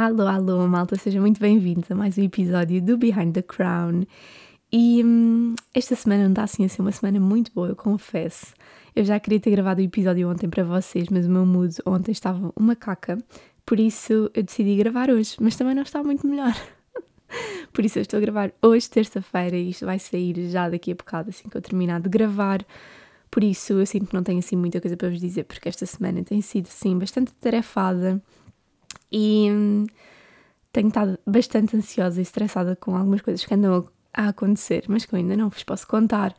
Alô, alô, malta, sejam muito bem-vindos a mais um episódio do Behind the Crown. E hum, esta semana não está assim a ser uma semana muito boa, eu confesso. Eu já queria ter gravado o episódio ontem para vocês, mas o meu mood ontem estava uma caca, por isso eu decidi gravar hoje, mas também não está muito melhor. por isso eu estou a gravar hoje, terça-feira, e isto vai sair já daqui a bocado, assim que eu terminar de gravar. Por isso eu sinto que não tenho assim muita coisa para vos dizer, porque esta semana tem sido, sim, bastante tarefada e hum, tenho estado bastante ansiosa e estressada com algumas coisas que andam a acontecer, mas que eu ainda não vos posso contar.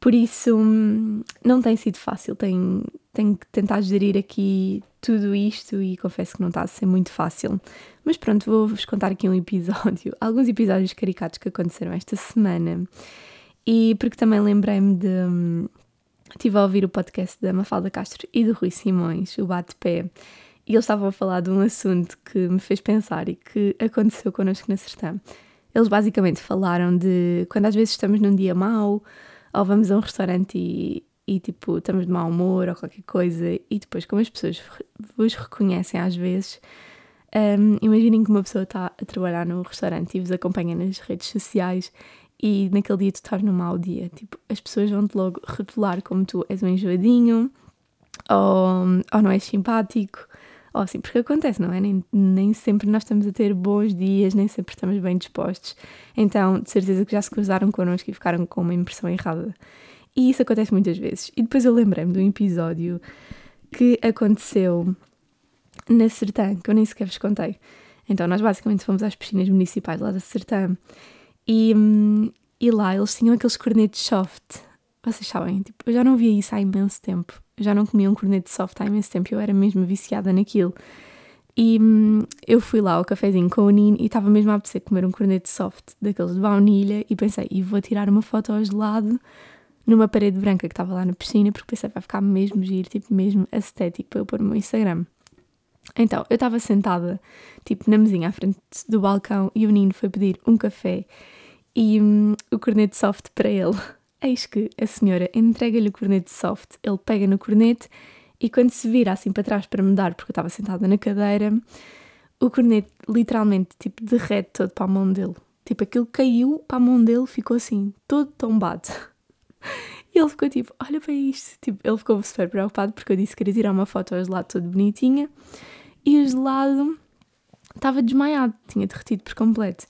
Por isso, hum, não tem sido fácil. Tenho, tenho que tentar gerir aqui tudo isto e confesso que não está a ser muito fácil. Mas pronto, vou-vos contar aqui um episódio, alguns episódios caricatos que aconteceram esta semana. E porque também lembrei-me de. Hum, estive a ouvir o podcast da Mafalda Castro e do Rui Simões, o Bate-Pé, e eles estavam a falar de um assunto que me fez pensar e que aconteceu connosco na Sertã. Eles basicamente falaram de quando às vezes estamos num dia mau ou vamos a um restaurante e, e tipo estamos de mau humor ou qualquer coisa e depois como as pessoas vos reconhecem às vezes um, imaginem que uma pessoa está a trabalhar no restaurante e vos acompanha nas redes sociais e naquele dia tu estás num mau dia. Tipo as pessoas vão-te logo rotular como tu és um enjoadinho ou, ou não és simpático assim, porque acontece, não é? Nem, nem sempre nós estamos a ter bons dias, nem sempre estamos bem dispostos. Então, de certeza que já se cruzaram connosco e ficaram com uma impressão errada. E isso acontece muitas vezes. E depois eu lembrei-me de um episódio que aconteceu na Sertã, que eu nem sequer vos contei. Então, nós basicamente fomos às piscinas municipais lá da Sertã e, e lá eles tinham aqueles cornetos soft. Vocês sabem, tipo, eu já não via isso há imenso tempo já não comia um corneto de soft há imenso tempo, eu era mesmo viciada naquilo. E hum, eu fui lá ao cafezinho com o Nino e estava mesmo a apetecer comer um corneto soft, daqueles de baunilha, e pensei, e vou tirar uma foto ao gelado numa parede branca que estava lá na piscina, porque pensei, vai ficar mesmo giro, tipo, mesmo estético para eu pôr no meu Instagram. Então, eu estava sentada, tipo, na mesinha à frente do balcão e o Nino foi pedir um café e hum, o corneto soft para ele. Eis que a senhora entrega-lhe o cornete soft, ele pega no cornete e quando se vira assim para trás para me dar, porque eu estava sentada na cadeira, o cornete literalmente tipo derrete todo para a mão dele. Tipo, aquilo caiu para a mão dele, ficou assim, todo tombado. E ele ficou tipo, olha para isto. Tipo, ele ficou super preocupado porque eu disse que queria tirar uma foto ao gelado todo bonitinha e o gelado estava desmaiado, tinha derretido por completo.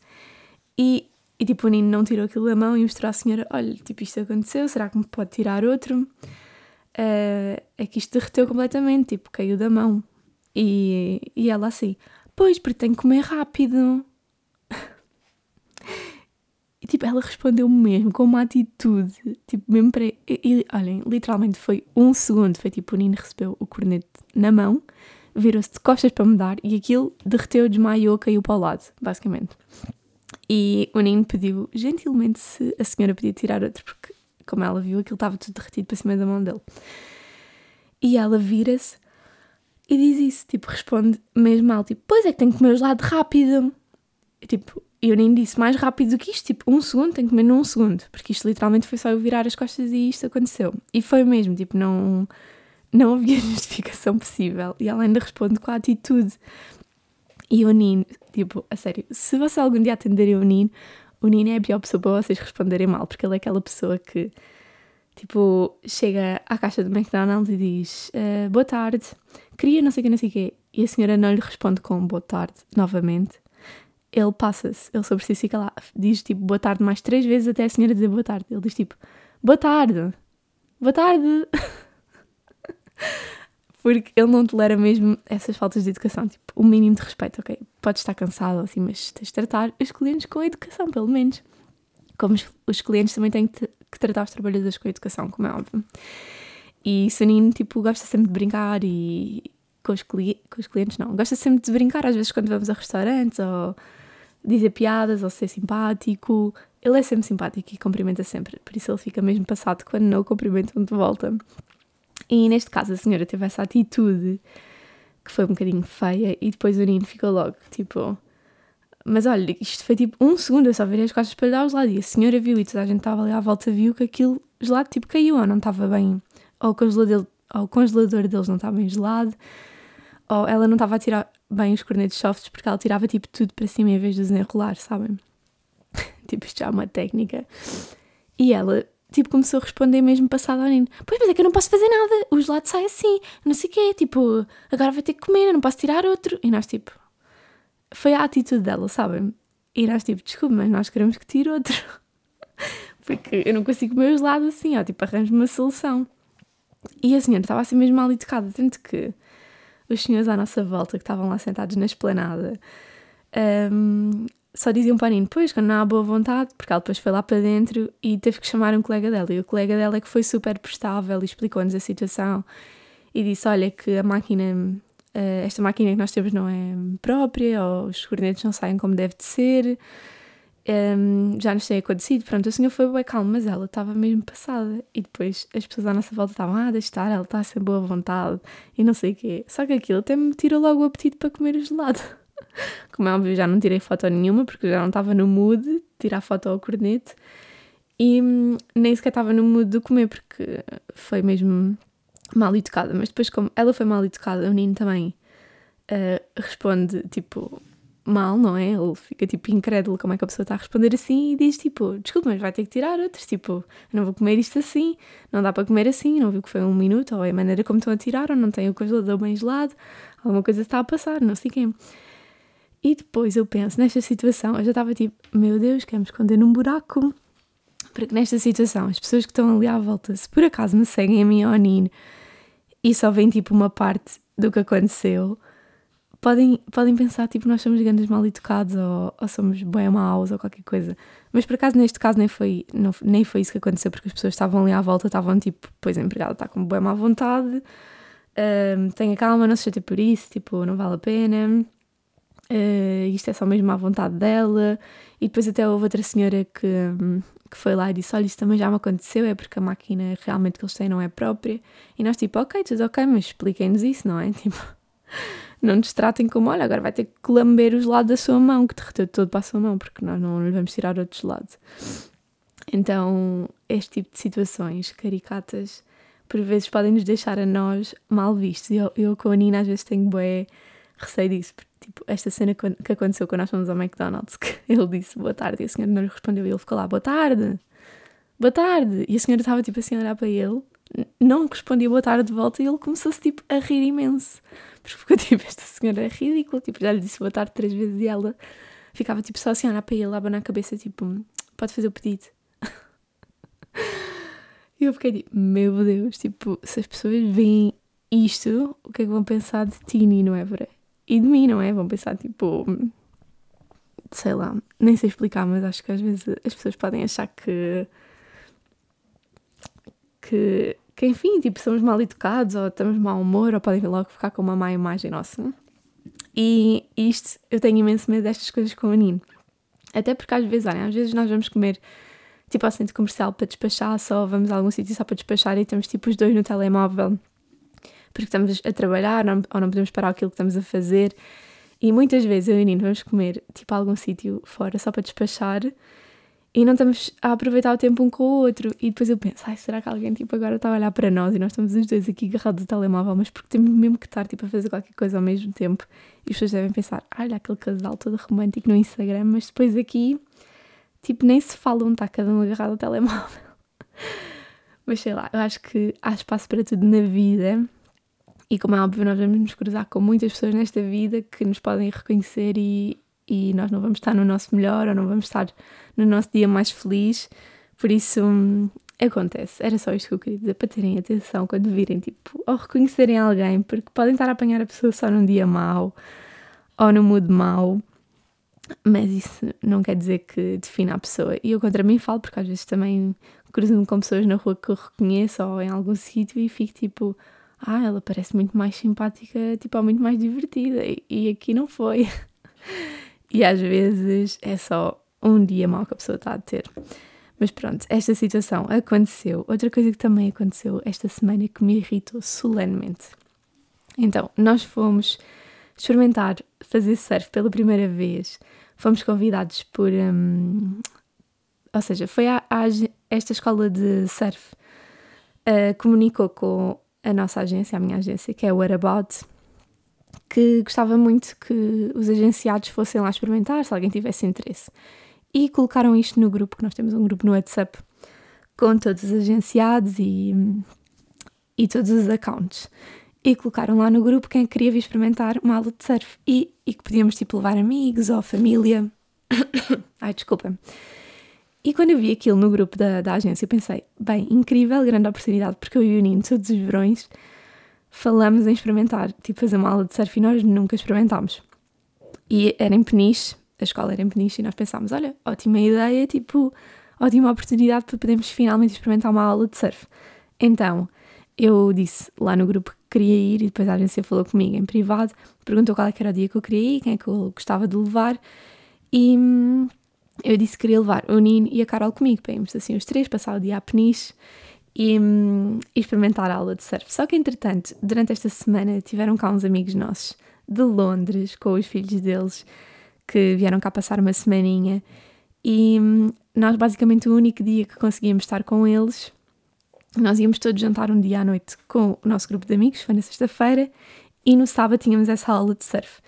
E e tipo, o Nino não tirou aquilo da mão e mostrou à senhora: olha, tipo, isto aconteceu, será que me pode tirar outro? Uh, é que isto derreteu completamente, tipo, caiu da mão. E, e ela assim: pois, porque tenho que comer rápido. e tipo, ela respondeu mesmo com uma atitude, tipo, mesmo para. E, e, olhem, literalmente foi um segundo. Foi tipo, o Nino recebeu o cornete na mão, virou-se de costas para me dar e aquilo derreteu, desmaiou, caiu para o lado, basicamente. E o Nino pediu gentilmente se a senhora podia tirar outro, porque, como ela viu, aquilo estava tudo derretido para cima da mão dele. E ela vira-se e diz isso, tipo, responde mesmo mal, tipo, pois é que tenho que comer gelado rápido. E, tipo, nem disse mais rápido do que isto, tipo, um segundo, tenho que comer num segundo, porque isto literalmente foi só eu virar as costas e isto aconteceu. E foi mesmo, tipo, não, não havia justificação possível. E ela ainda responde com a atitude. E o Nino, tipo, a sério, se você algum dia atenderem o Nino, o Nino é a pior pessoa para vocês responderem mal, porque ele é aquela pessoa que, tipo, chega à caixa do McDonald's e diz uh, boa tarde, queria não sei o que, não sei o que, e a senhora não lhe responde com boa tarde novamente. Ele passa-se, ele sobre si fica lá, diz tipo boa tarde mais três vezes até a senhora dizer boa tarde. Ele diz tipo boa tarde, boa tarde. porque ele não tolera mesmo essas faltas de educação, tipo, o mínimo de respeito, ok? Pode estar cansado assim, mas tens de tratar os clientes com educação, pelo menos. Como os, clientes também têm que, tratar os trabalhadores com educação, como é óbvio. E Sonino, tipo, gosta sempre de brincar e com os, com os clientes não, gosta sempre de brincar, às vezes quando vamos a restaurantes ou dizer piadas ou ser simpático. Ele é sempre simpático e cumprimenta sempre, por isso ele fica mesmo passado quando não o cumprimentam de volta. E neste caso a senhora teve essa atitude que foi um bocadinho feia e depois o Nino ficou logo tipo: mas olha, isto foi tipo um segundo, eu só virei as costas para lhe dar o gelado e a senhora viu e toda a gente estava ali à volta viu que aquilo gelado tipo caiu ou não estava bem, ou o congelador, ou o congelador deles não estava bem gelado, ou ela não estava a tirar bem os cornetos softs porque ela tirava tipo tudo para cima em vez de os enrolar, sabem? tipo, isto já é uma técnica. E ela tipo, começou a responder mesmo passado ao Nino. Pois, mas é que eu não posso fazer nada, o gelado sai assim, não sei o quê, tipo, agora vai ter que comer, eu não posso tirar outro. E nós, tipo, foi a atitude dela, sabem? E nós, tipo, desculpa, mas nós queremos que tire outro. Porque eu não consigo comer o gelado assim, ó, tipo, arranjo uma solução. E a senhora estava assim mesmo mal educada, tanto que os senhores à nossa volta, que estavam lá sentados na esplanada, um, só diziam para a Nino, pois, quando não há boa vontade, porque ela depois foi lá para dentro e teve que chamar um colega dela. E o colega dela é que foi super prestável e explicou-nos a situação e disse: Olha, que a máquina, eh, esta máquina que nós temos não é própria, ou os cornetos não saem como deve de ser, um, já nos tem acontecido. Pronto, o senhor foi bem calmo, mas ela estava mesmo passada. E depois as pessoas à nossa volta estavam: Ah, deixa estar, ela está sem boa vontade e não sei o quê. Só que aquilo até me tirou logo o apetite para comer o gelado. Como é óbvio, já não tirei foto nenhuma porque já não estava no mood de tirar foto ao corneto e hum, nem sequer estava no mood de comer porque foi mesmo mal educada. Mas depois, como ela foi mal educada, o Nino também uh, responde tipo mal, não é? Ele fica tipo incrédulo como é que a pessoa está a responder assim e diz tipo: Desculpa, mas vai ter que tirar outros. Tipo, não vou comer isto assim, não dá para comer assim, não viu que foi um minuto, ou é a maneira como estão a tirar, ou não tem o congelador bem gelado, alguma coisa está a passar, não sei quem. E depois eu penso, nesta situação, eu já estava tipo, meu Deus, quer me esconder num buraco. Porque nesta situação, as pessoas que estão ali à volta, se por acaso me seguem a mim ou a Nino e só veem tipo uma parte do que aconteceu, podem, podem pensar tipo nós somos grandes mal educados ou, ou somos bem maus ou qualquer coisa. Mas por acaso neste caso nem foi, não, nem foi isso que aconteceu, porque as pessoas estavam ali à volta, estavam tipo, pois a empregada está com bem má vontade, um, tenha calma, não se chate por isso, tipo, não vale a pena uh, isto é só mesmo à vontade dela. E depois até houve outra senhora que, que foi lá e disse: Olha, isso também já me aconteceu, é porque a máquina realmente que eles têm não é própria. E nós, tipo, ok, tudo ok, mas expliquem-nos isso, não é? Tipo, não nos tratem como: Olha, agora vai ter que lamber os lados da sua mão, que derreteu todo para a sua mão, porque nós não lhe vamos tirar outros lados. Então, este tipo de situações caricatas por vezes podem nos deixar a nós mal vistos. Eu, eu com a Nina às vezes tenho bué receio disso, porque tipo, esta cena que aconteceu quando nós fomos ao McDonald's, que ele disse boa tarde e a senhora não lhe respondeu e ele ficou lá, boa tarde, boa tarde. E a senhora estava tipo assim a olhar para ele, não respondia boa tarde de volta e ele começou-se tipo a rir imenso. Porque ficou tipo, esta senhora é ridícula, tipo, já lhe disse boa tarde três vezes e ela ficava tipo só assim a olhar para ele, abanar a cabeça, tipo, pode fazer o pedido. E eu fiquei tipo, meu Deus, tipo, se as pessoas veem isto, o que é que vão pensar de Tini, não é, Vera? E de mim, não é? Vão pensar tipo. Sei lá, nem sei explicar, mas acho que às vezes as pessoas podem achar que. que, que enfim, tipo, somos mal educados ou estamos mau humor ou podem logo ficar com uma má imagem nossa. E isto, eu tenho imenso medo destas coisas com o Nino. Até porque às vezes, olha, às vezes nós vamos comer tipo ao centro comercial para despachar, só vamos a algum sítio só para despachar e estamos tipo os dois no telemóvel porque estamos a trabalhar ou não podemos parar aquilo que estamos a fazer. E muitas vezes eu e o Nino vamos comer tipo a algum sítio fora só para despachar e não estamos a aproveitar o tempo um com o outro. E depois eu penso, ai, será que alguém tipo agora está a olhar para nós e nós estamos os dois aqui agarrados ao telemóvel, mas porque temos mesmo que estar tipo a fazer qualquer coisa ao mesmo tempo. E as pessoas devem pensar, olha aquele casal todo romântico no Instagram, mas depois aqui tipo nem se falam, está cada um agarrado ao telemóvel. mas sei lá, eu acho que há espaço para tudo na vida e como é óbvio, nós vamos nos cruzar com muitas pessoas nesta vida que nos podem reconhecer e, e nós não vamos estar no nosso melhor ou não vamos estar no nosso dia mais feliz. Por isso, hum, acontece. Era só isto que eu queria dizer, para terem atenção quando virem, tipo, ou reconhecerem alguém, porque podem estar a apanhar a pessoa só num dia mau ou no mood mau, mas isso não quer dizer que defina a pessoa. E eu contra mim falo, porque às vezes também cruzo-me com pessoas na rua que eu reconheço ou em algum sítio e fico tipo, ah, ela parece muito mais simpática, tipo, ou muito mais divertida, e, aqui não foi. e às vezes é só um dia mau que a pessoa está a ter. Mas pronto, esta situação aconteceu. Outra coisa que também aconteceu esta semana que me irritou solenemente. Então, nós fomos experimentar fazer surf pela primeira vez. fomos convidados por. Um, ou seja, foi a, a, esta escola de surf uh, comunicou com a nossa agência, a minha agência, que é o What About, que gostava muito que os agenciados fossem lá experimentar, se alguém tivesse interesse. E colocaram isto no grupo, que nós temos um grupo no WhatsApp com todos os agenciados e, e todos os accounts. E colocaram lá no grupo quem queria vir experimentar uma aula de surf e, e que podíamos tipo levar amigos ou família. Ai, desculpa. E quando eu vi aquilo no grupo da, da agência, eu pensei, bem, incrível, grande oportunidade, porque eu e o Nino, todos os verões, falamos em experimentar, tipo fazer uma aula de surf e nós nunca experimentámos. E era em Peniche, a escola era em Peniche, e nós pensámos, olha, ótima ideia, tipo, ótima oportunidade para podermos finalmente experimentar uma aula de surf. Então, eu disse lá no grupo que queria ir e depois a agência falou comigo em privado, perguntou qual é era o dia que eu queria ir, quem é que eu gostava de levar e hum, eu disse que queria levar o Nino e a Carol comigo para irmos assim os três, passar o dia a Peniche e, hum, experimentar a aula de surf. Só que entretanto, durante esta semana tiveram cá uns amigos nossos de Londres com os filhos deles que vieram cá passar uma semaninha e hum, nós basicamente o único dia que conseguíamos estar com eles nós íamos todos jantar um dia à noite com o nosso grupo de amigos, foi na sexta-feira, e no sábado tínhamos essa aula de surf.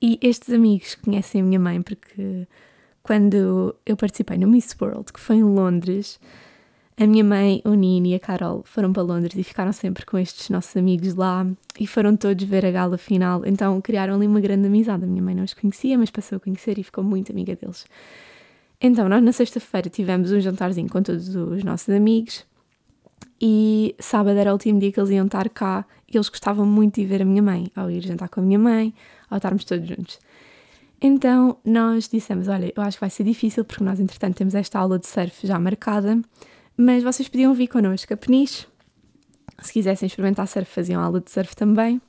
E estes amigos conhecem a minha mãe porque quando eu participei no Miss World, que foi em Londres, a minha mãe, o Nini e a Carol foram para Londres e ficaram sempre com estes nossos amigos lá e foram todos ver a gala final. Então criaram ali uma grande amizade. A minha mãe não os conhecia, mas passou a conhecer e ficou muito amiga deles. Então, nós na sexta-feira tivemos um jantarzinho com todos os nossos amigos e sábado era o último dia que eles iam estar cá e eles gostavam muito de ver a minha mãe, ao ir jantar com a minha mãe, ao estarmos todos juntos. Então nós dissemos: Olha, eu acho que vai ser difícil porque nós, entretanto, temos esta aula de surf já marcada, mas vocês podiam vir connosco a Peniche. Se quisessem experimentar surf, faziam aula de surf também.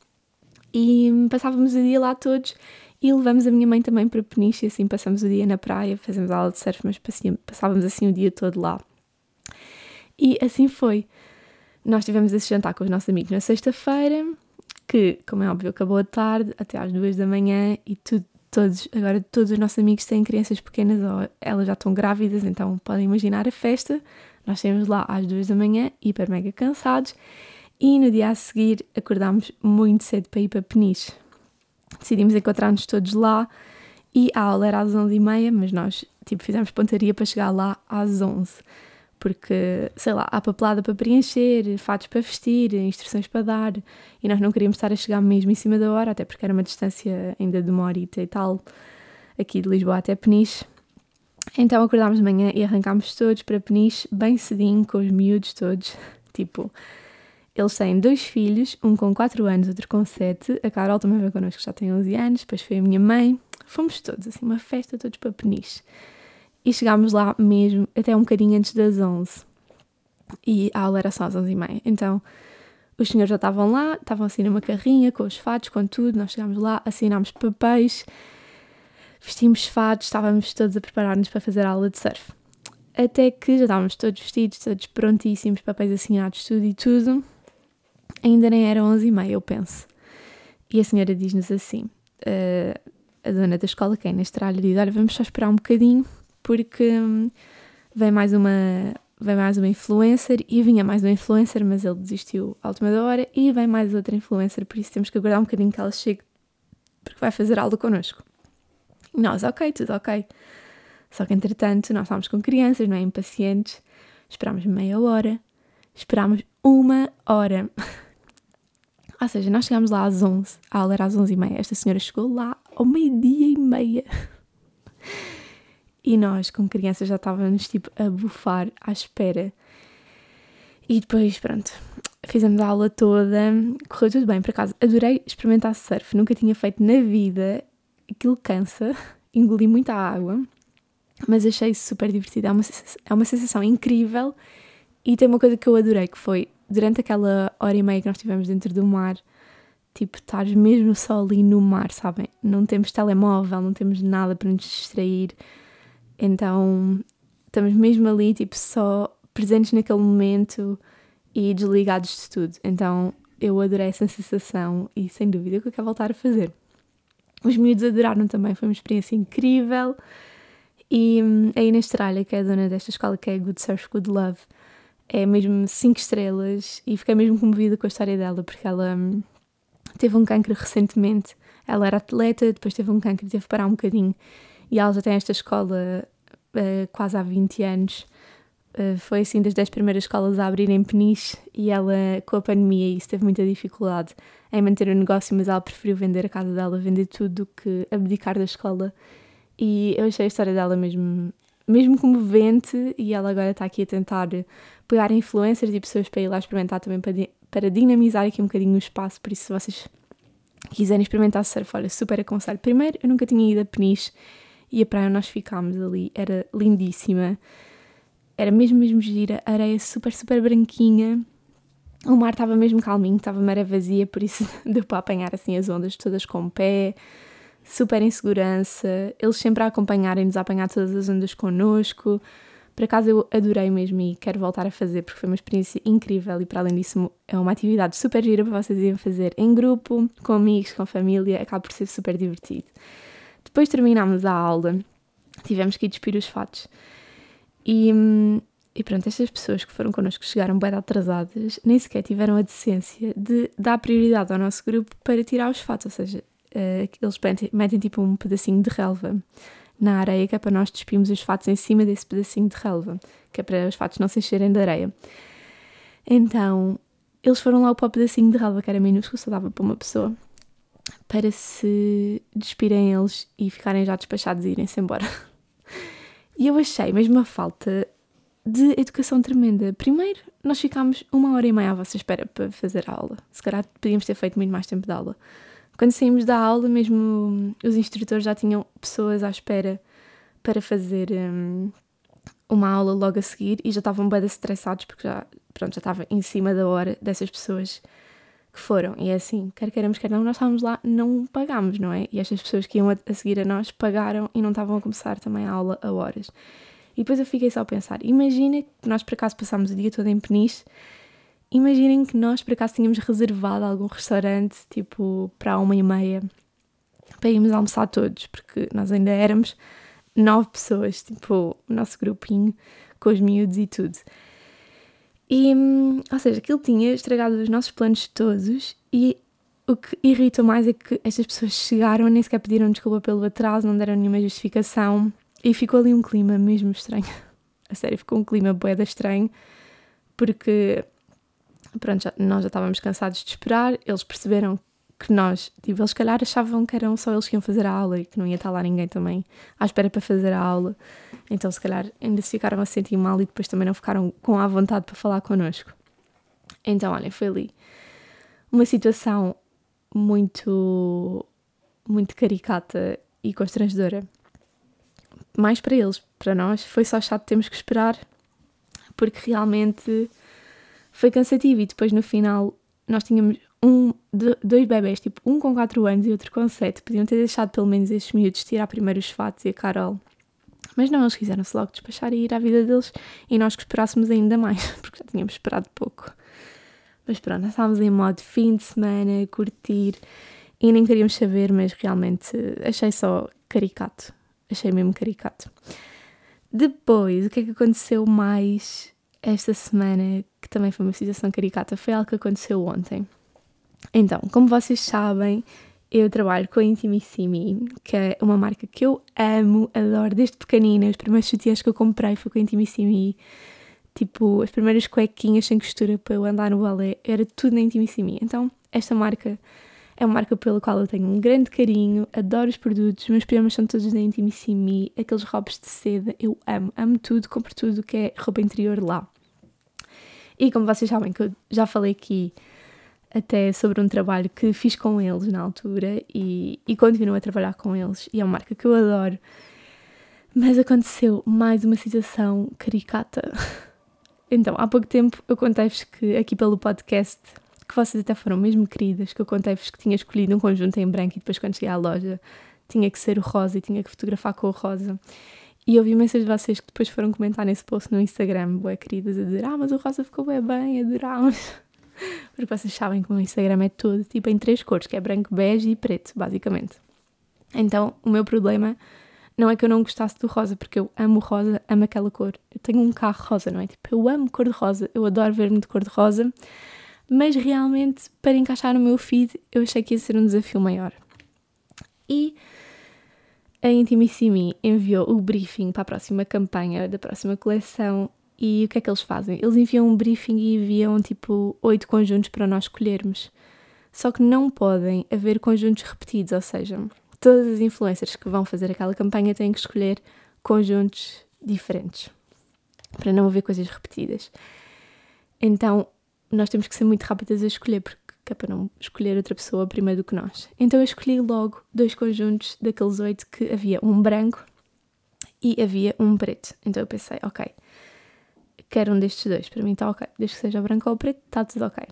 E passávamos o dia lá todos e levamos a minha mãe também para Peniche e assim passamos o dia na praia, fazemos aula de surf, mas passávamos assim o dia todo lá. E assim foi. Nós tivemos esse jantar com os nossos amigos na sexta-feira, que, como é óbvio, acabou à tarde, até às duas da manhã, e tudo todos, agora todos os nossos amigos têm crianças pequenas ou elas já estão grávidas, então podem imaginar a festa. Nós saímos lá às duas da manhã, hiper mega cansados, e no dia a seguir acordámos muito cedo para ir para Peniche. Decidimos encontrar-nos todos lá e a aula era às onze e meia, mas nós tipo, fizemos pontaria para chegar lá às onze porque, sei lá, há papelada para preencher, fatos para vestir, instruções para dar, e nós não queríamos estar a chegar mesmo em cima da hora, até porque era uma distância ainda de uma horita e tal, aqui de Lisboa até Peniche. Então acordámos de manhã e arrancámos todos para Peniche, bem cedinho, com os miúdos todos, tipo... Eles têm dois filhos, um com 4 anos, outro com 7. A Carol também veio connosco, já tem 11 anos. Depois foi a minha mãe. Fomos todos, assim, uma festa, todos para Peniche e chegámos lá mesmo até um bocadinho antes das 11 e a aula era só às 11 e meia. Então os senhores já estavam lá, estavam assim numa carrinha com os fatos, com tudo. Nós chegámos lá, assinámos papéis, vestimos fatos, estávamos todos a preparar-nos para fazer a aula de surf. Até que já estávamos todos vestidos, todos prontíssimos, papéis assinados, tudo e tudo. Ainda nem eram 11 e meia, eu penso. E a senhora diz-nos assim: uh, a dona da escola, que é na estrada, diz: Olha, vamos só esperar um bocadinho porque vem mais uma vem mais uma influencer e vinha mais uma influencer, mas ele desistiu à última hora e vem mais outra influencer, por isso temos que aguardar um bocadinho que ela chegue porque vai fazer aula connosco. E nós, ok, tudo ok. Só que entretanto nós estávamos com crianças, não é? Impacientes. Esperámos meia hora, esperámos uma hora. Ou seja, nós chegámos lá às 11, a aula era às 11 e meia. Esta senhora chegou lá ao meio-dia e meia. E nós, com crianças, já estávamos tipo a bufar à espera. E depois, pronto, fizemos a aula toda, correu tudo bem, por acaso. Adorei experimentar surf, nunca tinha feito na vida. Aquilo cansa, engoli muita água, mas achei super divertido. É uma, é uma sensação incrível. E tem uma coisa que eu adorei, que foi durante aquela hora e meia que nós estivemos dentro do mar, tipo, estar mesmo só ali no mar, sabem? Não temos telemóvel, não temos nada para nos distrair então estamos mesmo ali, tipo, só presentes naquele momento e desligados de tudo. Então eu adorei essa sensação e sem dúvida que eu quero voltar a fazer. Os miúdos adoraram também, foi uma experiência incrível. E hum, a Inês Tralha, que é a dona desta escola, que é Good Surf, Good Love, é mesmo 5 estrelas e fiquei mesmo comovida com a história dela, porque ela hum, teve um cancro recentemente. Ela era atleta, depois teve um cancro e teve que parar um bocadinho. E ela já tem esta escola uh, quase há 20 anos. Uh, foi assim das 10 primeiras escolas a abrir em Peniche e ela, com a pandemia, isso teve muita dificuldade em manter o negócio, mas ela preferiu vender a casa dela, vender tudo do que abdicar da escola. E eu achei a história dela mesmo, mesmo comovente e ela agora está aqui a tentar pegar influencers e pessoas para ir lá experimentar também para, para dinamizar aqui um bocadinho o espaço, por isso se vocês quiserem experimentar surf, olha, super aconselho. Primeiro, eu nunca tinha ido a Peniche e a praia onde nós ficámos ali era lindíssima. Era mesmo, mesmo gira, areia super, super branquinha. O mar estava mesmo calminho, estava maré vazia, por isso deu para apanhar assim as ondas todas com o pé, super em segurança. Eles sempre a acompanharem-nos, a apanhar todas as ondas connosco. Por acaso eu adorei mesmo e quero voltar a fazer porque foi uma experiência incrível e para além disso é uma atividade super gira para vocês irem fazer em grupo, com amigos, com família, acaba por ser super divertido. Depois terminámos a aula, tivemos que ir despir os fatos. E, e pronto, estas pessoas que foram connosco chegaram bem atrasadas, nem sequer tiveram a decência de dar prioridade ao nosso grupo para tirar os fatos, ou seja, uh, eles metem, metem tipo um pedacinho de relva na areia, que é para nós despirmos os fatos em cima desse pedacinho de relva, que é para os fatos não se encherem de areia. Então, eles foram lá para o pedacinho de relva, que era minúsculo, só dava para uma pessoa, para se despirem eles e ficarem já despachados e irem-se embora. E eu achei mesmo uma falta de educação tremenda. Primeiro, nós ficámos uma hora e meia à vossa espera para fazer a aula. Se calhar podíamos ter feito muito mais tempo de aula. Quando saímos da aula, mesmo os instrutores já tinham pessoas à espera para fazer um, uma aula logo a seguir e já estavam bem estressados porque já, pronto, já estava em cima da hora dessas pessoas que foram. E é assim, quer queiramos, quer não, nós estávamos lá, não pagámos, não é? E estas pessoas que iam a, seguir a nós pagaram e não estavam a começar também a aula a horas. E depois eu fiquei só a pensar, imagina que nós por acaso passámos o dia todo em Peniche Imaginem que nós por acaso tínhamos reservado algum restaurante tipo para uma e meia para irmos almoçar todos, porque nós ainda éramos nove pessoas, tipo o nosso grupinho com os miúdos e tudo. E, hum, ou seja, aquilo tinha estragado os nossos planos todos e o que irrita mais é que estas pessoas chegaram, nem sequer pediram desculpa pelo atraso, não deram nenhuma justificação e ficou ali um clima mesmo estranho. A sério, ficou um clima boeda estranho porque pronto, já, nós já estávamos cansados de esperar, eles perceberam que nós, tipo, eles se calhar achavam que eram só eles que iam fazer a aula e que não ia estar lá ninguém também à espera para fazer a aula. Então, se calhar, ainda se ficaram a sentir mal e depois também não ficaram com a vontade para falar connosco. Então, olha, foi ali uma situação muito, muito caricata e constrangedora. Mais para eles, para nós, foi só chato termos que esperar, porque realmente foi cansativo e depois no final nós tínhamos um, dois bebés, tipo um com 4 anos e outro com 7. Podiam ter deixado pelo menos estes miúdos tirar primeiro os fatos e a Carol. Mas não, eles quiseram-se logo despachar e ir à vida deles e nós que esperássemos ainda mais, porque já tínhamos esperado pouco. Mas pronto, nós estávamos em modo fim de semana, curtir e nem queríamos saber, mas realmente achei só caricato. Achei mesmo caricato. Depois, o que é que aconteceu mais esta semana, que também foi uma situação caricata, foi algo que aconteceu ontem. Então, como vocês sabem, eu trabalho com a Intimissimi, que é uma marca que eu amo, adoro desde pequenina. Os primeiros sutiãs que eu comprei foi com a Intimissimi. Tipo, as primeiras cuequinhas sem costura para eu andar no balé, era tudo na Intimissimi. Então, esta marca é uma marca pela qual eu tenho um grande carinho, adoro os produtos, meus pijamas são todos da Intimissimi, aqueles robes de seda, eu amo, amo tudo, compro tudo que é roupa interior lá. E como vocês sabem que eu já falei aqui até sobre um trabalho que fiz com eles na altura e, e continuo a trabalhar com eles e é uma marca que eu adoro. Mas aconteceu mais uma situação caricata. Então, há pouco tempo eu contei-vos que aqui pelo podcast, que vocês até foram mesmo queridas, que eu contei-vos que tinha escolhido um conjunto em branco e depois quando cheguei à loja tinha que ser o rosa e tinha que fotografar com o rosa. E ouvi imensas de vocês que depois foram comentar nesse post no Instagram, boé queridas, a dizer, ah, mas o rosa ficou bem bem, adorámos. Porque vocês sabem que o meu Instagram é todo tipo em três cores, que é branco, bege e preto, basicamente. Então, o meu problema não é que eu não gostasse do rosa, porque eu amo rosa, amo aquela cor. Eu tenho um carro rosa, não é? Tipo, eu amo cor de rosa, eu adoro ver-me de cor de rosa, mas realmente, para encaixar no meu feed, eu achei que ia ser um desafio maior. E a Intimissimi enviou o briefing para a próxima campanha da próxima coleção e o que é que eles fazem? Eles enviam um briefing e enviam tipo oito conjuntos para nós escolhermos. Só que não podem haver conjuntos repetidos, ou seja, todas as influencers que vão fazer aquela campanha têm que escolher conjuntos diferentes para não haver coisas repetidas. Então, nós temos que ser muito rápidas a escolher, porque é para não escolher outra pessoa primeiro do que nós. Então, eu escolhi logo dois conjuntos daqueles oito que havia um branco e havia um preto. Então, eu pensei, ok, quero um destes dois, para mim está ok. Desde que seja branco ou preto, está tudo ok.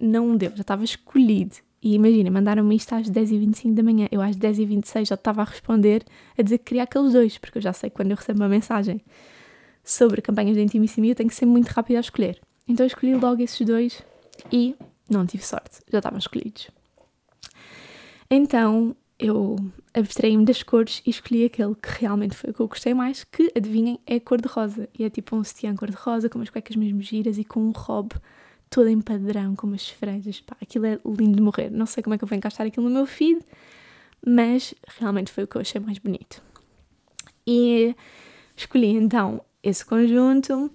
Não deu, já estava escolhido. E imagina, mandaram-me isto às 10h25 da manhã. Eu às 10h26 já estava a responder a dizer que queria aqueles dois, porque eu já sei quando eu recebo uma mensagem sobre campanhas de intimissimi eu tenho que ser muito rápida a escolher. Então eu escolhi logo esses dois e não tive sorte, já estavam escolhidos. Então eu abstraí-me das cores e escolhi aquele que realmente foi o que eu gostei mais, que, adivinhem, é cor de rosa. E é tipo um sutiã cor de rosa, com umas cuecas mesmo giras e com um robe todo em padrão, com umas frezas. Pá, aquilo é lindo de morrer. Não sei como é que eu vou encaixar aquilo no meu feed, mas realmente foi o que eu achei mais bonito. E escolhi então esse conjunto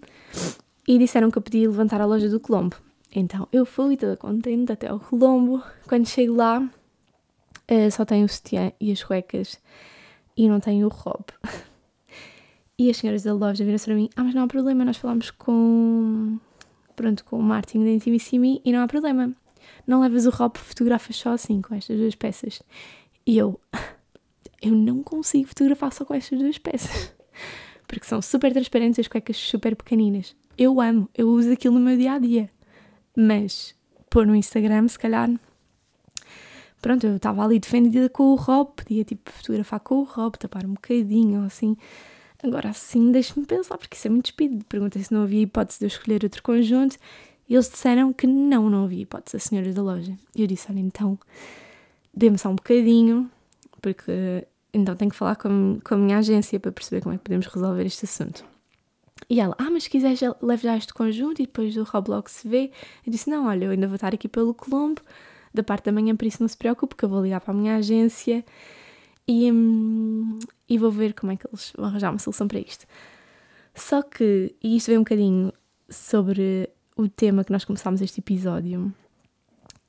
e disseram que eu podia levantar a loja do Colombo. Então eu fui toda contente até ao Colombo. Quando chego lá, uh, só tem o sutiã e as cuecas e não tem o robe. E as senhoras da loja viram-se para mim: Ah, mas não há problema, nós falámos com, pronto, com o Martin da Intimissimi e não há problema. Não levas o robe, fotografas só assim, com estas duas peças. E eu, eu não consigo fotografar só com estas duas peças. Porque são super transparentes, as cuecas super pequeninas. Eu amo, eu uso aquilo no meu dia a dia. Mas pôr no Instagram, se calhar. Pronto, eu estava ali defendida com o Rob, podia tipo fotografar com o Rob, tapar um bocadinho assim. Agora assim, deixe-me pensar, porque isso é muito despido. Perguntei se não havia hipótese de eu escolher outro conjunto e eles disseram que não, não havia hipótese, as senhoras da loja. E eu disse: olha, então, dê-me só um bocadinho, porque então tenho que falar com, com a minha agência para perceber como é que podemos resolver este assunto. E ela, ah, mas se quiseres, leve já este conjunto e depois do Roblox se vê. Eu disse, não, olha, eu ainda vou estar aqui pelo Colombo, da parte da manhã, por isso não se preocupe, que eu vou ligar para a minha agência e, hum, e vou ver como é que eles vão arranjar uma solução para isto. Só que, e isto vem um bocadinho sobre o tema que nós começámos este episódio,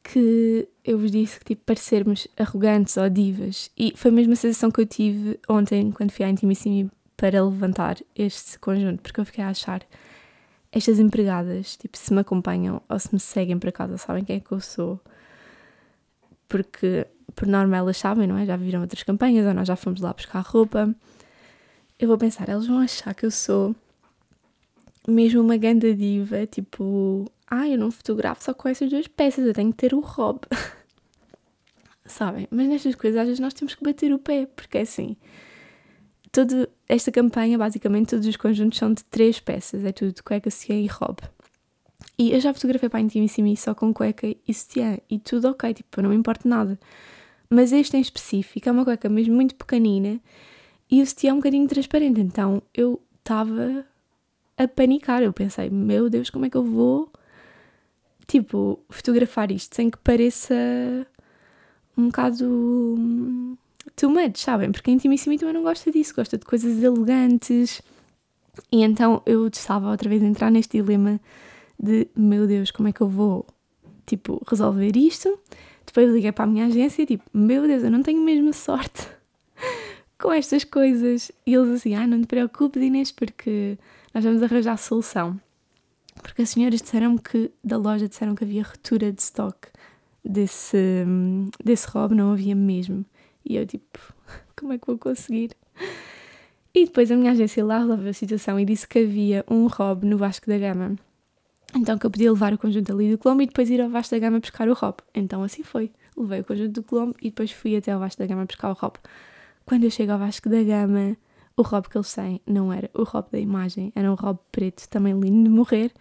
que eu vos disse que tipo parecermos arrogantes ou divas. E foi a mesma sensação que eu tive ontem quando fui à Intimissimi para levantar este conjunto, porque eu fiquei a achar estas empregadas, tipo, se me acompanham ou se me seguem para casa, sabem quem é que eu sou. Porque, por norma, elas sabem, não é? Já viram outras campanhas ou nós já fomos lá buscar roupa. Eu vou pensar, elas vão achar que eu sou mesmo uma ganda diva, tipo, ah, eu não fotografo só com essas duas peças, eu tenho que ter o Rob. Sabem? Mas nestas coisas às vezes nós temos que bater o pé, porque é assim. Toda esta campanha, basicamente, todos os conjuntos são de três peças, é tudo cueca, sutiã e Rob. E eu já fotografei para a Intimissimi só com cueca e sutiã, e tudo ok, tipo, não me importa nada. Mas este em específico é uma cueca mesmo muito pequenina e o sutiã é um bocadinho transparente, então eu estava a panicar. Eu pensei, meu Deus, como é que eu vou tipo, fotografar isto sem que pareça um bocado hum, too much, sabem? Porque a Intimissimi também não gosta disso, gosta de coisas elegantes. E então eu estava outra vez a entrar neste dilema de meu Deus, como é que eu vou tipo resolver isto? Depois liguei para a minha agência e tipo, meu Deus, eu não tenho mesmo sorte com estas coisas. E eles assim, ah, não te preocupes, Inês, porque nós vamos arranjar solução porque as senhoras disseram-me que, da loja, disseram que havia retura de stock desse, desse robe, não havia mesmo. E eu, tipo, como é que vou conseguir? E depois a minha agência lá resolveu a situação e disse que havia um robe no Vasco da Gama. Então que eu podia levar o conjunto ali do Colombo e depois ir ao Vasco da Gama buscar o robe. Então assim foi. Levei o conjunto do Colombo e depois fui até ao Vasco da Gama buscar o robe. Quando eu chego ao Vasco da Gama, o robe que eles têm não era o robe da imagem, era um robe preto, também lindo de morrer,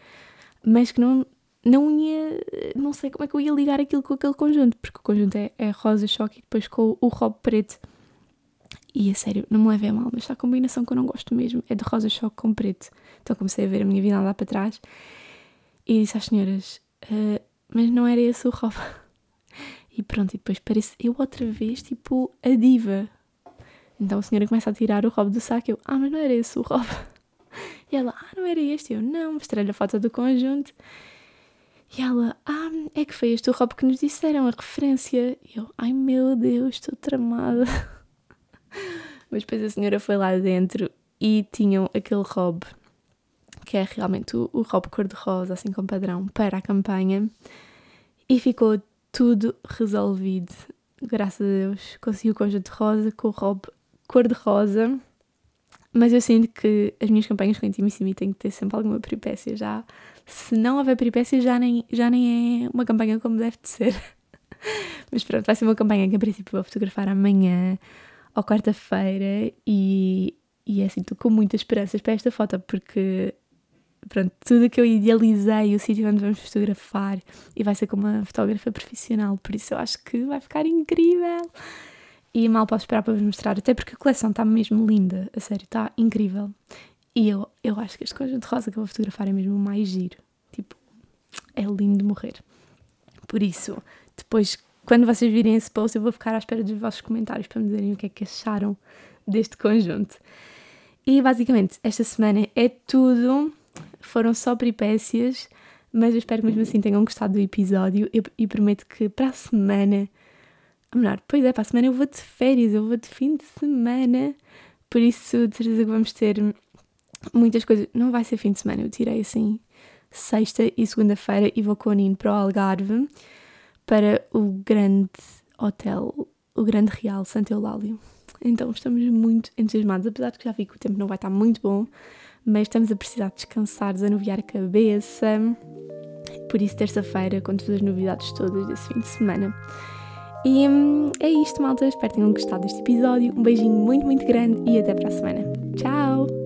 mas que não, não ia. Não sei como é que eu ia ligar aquilo com aquele conjunto, porque o conjunto é, é rosa choque e depois com o robe preto. E a sério, não me leve a mal, mas a combinação que eu não gosto mesmo é de rosa choque com preto. Então comecei a ver a minha vida andar para trás e disse às senhoras: uh, Mas não era esse o robe. E pronto, e depois parece eu outra vez, tipo, a diva. Então a senhora começa a tirar o robe do saco. Eu: Ah, mas não era esse o robe. E ela: Ah, não era este. Eu: Não, mostrei-lhe a foto do conjunto. E ela: Ah, é que foi este o robe que nos disseram, a referência. E eu: Ai meu Deus, estou tramada. Mas depois a senhora foi lá dentro e tinham aquele robe, que é realmente o, o robe cor-de-rosa, assim com padrão, para a campanha. E ficou tudo resolvido. Graças a Deus. Consegui o conjunto rosa com o robe cor-de-rosa. Mas eu sinto que as minhas campanhas com Intimissimi têm que ter sempre alguma peripécia. Já, se não houver peripécia, já nem, já nem é uma campanha como deve de ser. Mas pronto, vai ser uma campanha que, em princípio, vou fotografar amanhã ou quarta-feira e, e é assim, estou com muitas esperanças para esta foto porque pronto, tudo que eu idealizei, o sítio onde vamos fotografar e vai ser com uma fotógrafa profissional, por isso eu acho que vai ficar incrível. E mal posso esperar para vos mostrar, até porque a coleção está mesmo linda, a sério, está incrível. E eu, eu acho que este conjunto rosa que eu vou fotografar é mesmo o mais giro. Tipo, é lindo de morrer. Por isso, depois quando vocês virem esse post, eu vou ficar à espera dos vossos comentários para me dizerem o que é que acharam deste conjunto. E basicamente, esta semana é tudo. Foram só peripécias, mas eu espero que mesmo assim tenham gostado do episódio eu, e prometo que para a semana. Melhor, pois é, para a semana eu vou de férias, eu vou de fim de semana. Por isso, de certeza que vamos ter muitas coisas. Não vai ser fim de semana, eu tirei assim sexta e segunda-feira e vou com o Nino para o Algarve para o grande hotel, o Grande Real Santo Eulálio. Então estamos muito entusiasmados, apesar de que já vi que o tempo não vai estar muito bom, mas estamos a precisar descansar, desanuviar a cabeça. Por isso, terça-feira, com todas as novidades todas desse fim de semana. E hum, é isto, malta. Espero que tenham gostado deste episódio. Um beijinho muito, muito grande e até para a semana. Tchau!